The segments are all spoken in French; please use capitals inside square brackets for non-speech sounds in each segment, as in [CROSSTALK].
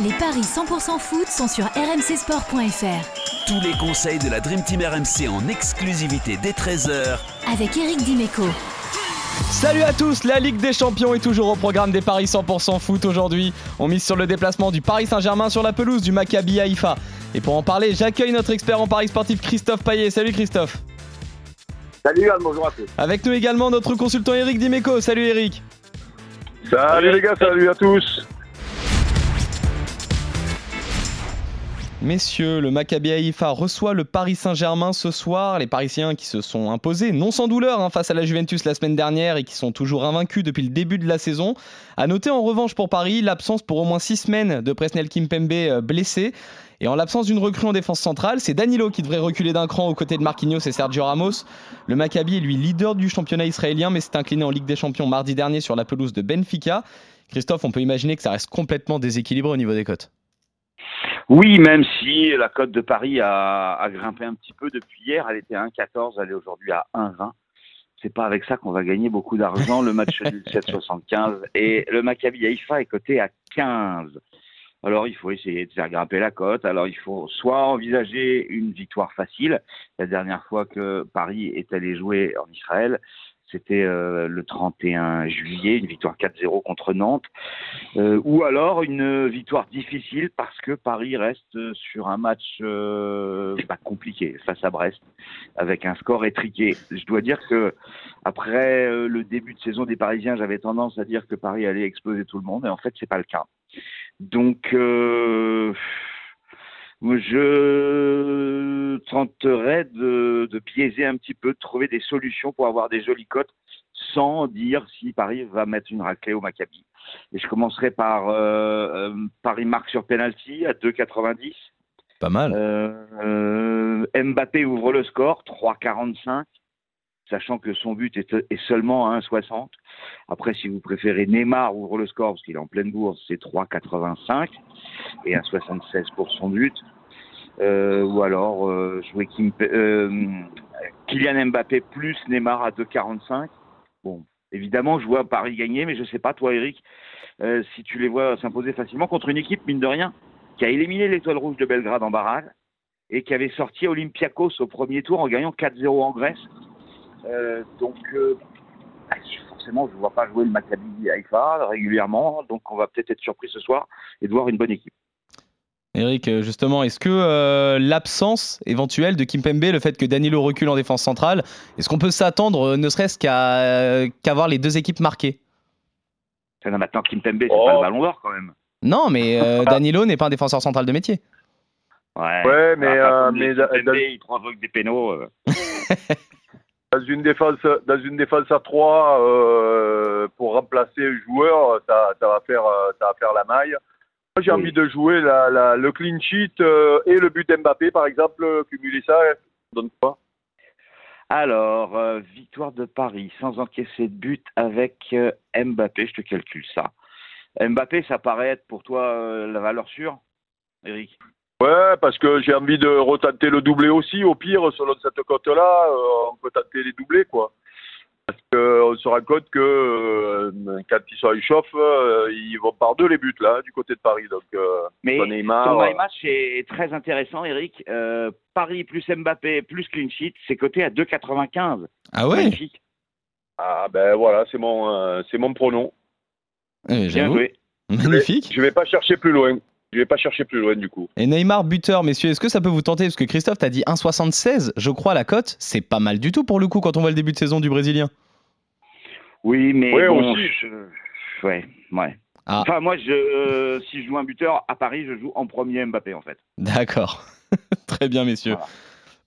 Les paris 100% foot sont sur rmcsport.fr. Tous les conseils de la Dream Team RMC en exclusivité dès 13h Avec Eric Dimeco. Salut à tous, la Ligue des Champions est toujours au programme des paris 100% foot aujourd'hui. On mise sur le déplacement du Paris Saint-Germain sur la pelouse du Maccabi Haïfa. Et pour en parler, j'accueille notre expert en paris sportif Christophe Paillet. Salut Christophe. Salut Yann, bonjour à tous. Avec nous également notre consultant Eric Dimeco. Salut Eric. Salut les gars, salut à tous. Messieurs, le Maccabi Haïfa reçoit le Paris Saint-Germain ce soir. Les Parisiens qui se sont imposés, non sans douleur, hein, face à la Juventus la semaine dernière et qui sont toujours invaincus depuis le début de la saison. À noter en revanche pour Paris l'absence pour au moins six semaines de Presnel Kimpembe euh, blessé. Et en l'absence d'une recrue en défense centrale, c'est Danilo qui devrait reculer d'un cran aux côtés de Marquinhos et Sergio Ramos. Le Maccabi est lui leader du championnat israélien, mais s'est incliné en Ligue des Champions mardi dernier sur la pelouse de Benfica. Christophe, on peut imaginer que ça reste complètement déséquilibré au niveau des cotes. Oui, même si la cote de Paris a, grimpé un petit peu depuis hier, elle était à 1,14, elle est aujourd'hui à 1,20. C'est pas avec ça qu'on va gagner beaucoup d'argent. Le match [LAUGHS] est 7,75 et le Maccabi Haïfa est coté à 15. Alors il faut essayer de faire grimper la cote. Alors il faut soit envisager une victoire facile. La dernière fois que Paris est allé jouer en Israël, c'était euh, le 31 juillet, une victoire 4-0 contre Nantes, euh, ou alors une victoire difficile parce que Paris reste sur un match euh, compliqué face à Brest, avec un score étriqué. Je dois dire que après le début de saison des Parisiens, j'avais tendance à dire que Paris allait exploser tout le monde, et en fait, c'est pas le cas. Donc je tenterais de, de, biaiser un petit peu, de trouver des solutions pour avoir des jolies cotes sans dire si Paris va mettre une raclée au Maccabi. Et je commencerai par euh, euh, Paris marque sur penalty à 2,90. Pas mal. Euh, Mbappé ouvre le score, 3,45 sachant que son but est, seulement à 1,60. Après, si vous préférez, Neymar ouvre le score parce qu'il est en pleine bourse, c'est 3,85 et 1,76 pour son but. Euh, ou alors euh, jouer euh, Kylian Mbappé plus Neymar à 2,45. Bon, évidemment, je vois Paris gagner, mais je ne sais pas, toi, Eric, si tu les vois s'imposer facilement contre une équipe, mine de rien, qui a éliminé l'étoile rouge de Belgrade en barrage et qui avait sorti Olympiakos au premier tour en gagnant 4-0 en Grèce. Euh, donc, euh, forcément, je ne vois pas jouer le Maccabi Haïfa régulièrement. Donc, on va peut-être être surpris ce soir et de voir une bonne équipe. Eric, euh, justement, est-ce que l'absence éventuelle de Kimpembe, le fait que Danilo recule en défense centrale, est-ce qu'on peut s'attendre ne serait-ce qu'à voir les deux équipes marquées? Ça, maintenant, Kimpembe, c'est pas le oh. ballon d'or quand même. Non, mais [LAUGHS] Danilo n'est pas un défenseur central de métier. Ouais, mais, mais Kimpembe, il provoque des pénaux. [LAUGHS] dans une défense dans une défense à 3 euh, pour remplacer un joueur, ça, ça, va faire ça va faire la maille. Moi j'ai envie de jouer la, la, le clean sheet euh, et le but d'Mbappé par exemple, cumuler ça, donne quoi? Alors, euh, victoire de Paris sans encaisser de but avec Mbappé, je te calcule ça. Mbappé, ça paraît être pour toi la valeur sûre, Eric? Ouais, parce que j'ai envie de retenter le doublé aussi. Au pire, selon cette cote-là, euh, on peut tenter les doublés, quoi. Se rend compte que euh, quand ils sont en chauffe, euh, ils vont par deux les buts, là, du côté de Paris. Donc, Mais ton match est très intéressant, Eric. Paris plus Mbappé plus clean sheet, c'est coté à 2,95. Ah ouais? Magnifique. Ah ben voilà, c'est mon, c'est mon pronom. Bien joué. Magnifique. Je vais, vais pas chercher plus loin. Je vais pas chercher plus loin du coup. Et Neymar buteur, messieurs, est-ce que ça peut vous tenter? Parce que Christophe, t'as dit 1,76, je crois, la cote. C'est pas mal du tout pour le coup quand on voit le début de saison du Brésilien. Oui, mais bon, ouais, ouais. Ah. Enfin, moi, je, euh, si je joue un buteur à Paris, je joue en premier Mbappé en fait. D'accord. [LAUGHS] Très bien, messieurs.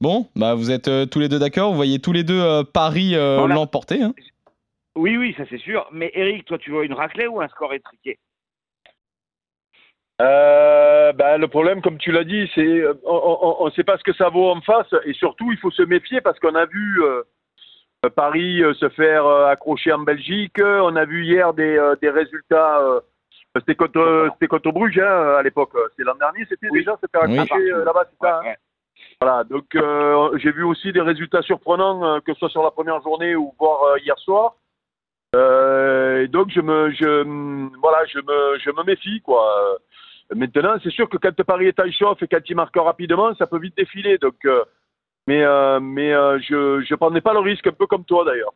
Bon, bah vous êtes euh, tous les deux d'accord? Vous voyez tous les deux euh, Paris l'emporter. Hein? Oui, oui, ça c'est sûr. Mais Eric, toi, tu vois une raclée ou un score étriqué? Euh, ben, le problème, comme tu l'as dit, c'est on ne sait pas ce que ça vaut en face et surtout il faut se méfier parce qu'on a vu euh, Paris euh, se faire euh, accrocher en Belgique, on a vu hier des, des résultats. c'était contre, c'était contre Bruges hein, à l'époque. C'est l'an dernier, c'était déjà se faire accrocher là-bas, c'est ça. Hein voilà, donc j'ai vu aussi des résultats surprenants, que ce soit sur la première journée ou voire hier soir. et donc je me, je, voilà, je me, je me méfie quoi. Maintenant, c'est sûr que quand Paris est en chauffe et quand il marque rapidement, ça peut vite défiler. Donc, euh, mais euh, mais euh, je ne prenais pas le risque, un peu comme toi d'ailleurs.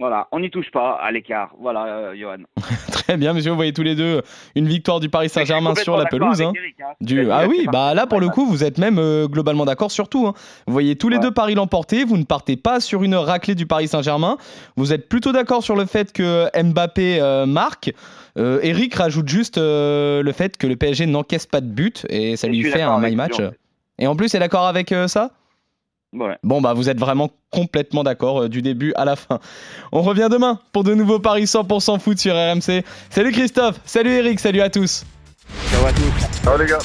Voilà, on n'y touche pas à l'écart. Voilà, euh, Johan. [LAUGHS] Très bien, monsieur. Vous voyez tous les deux une victoire du Paris Saint-Germain sur la pelouse. hein. Du... Ah oui, bah là pour le coup, vous êtes même euh, globalement d'accord sur tout. hein. Vous voyez tous les Ouais. deux Paris l'emporter. Vous ne partez pas sur une raclée du Paris Saint-Germain. Vous êtes plutôt d'accord sur le fait que Mbappé euh, marque. Euh, Eric rajoute juste euh, le fait que le PSG n'encaisse pas de but et ça Et lui fait un my match. Et en plus, est d'accord avec euh, ça? Ouais. Bon, bah, vous êtes vraiment complètement d'accord euh, du début à la fin. On revient demain pour de nouveaux paris 100% foot sur RMC. Salut Christophe, salut Eric, salut à tous. Ciao à tous. Ciao les gars.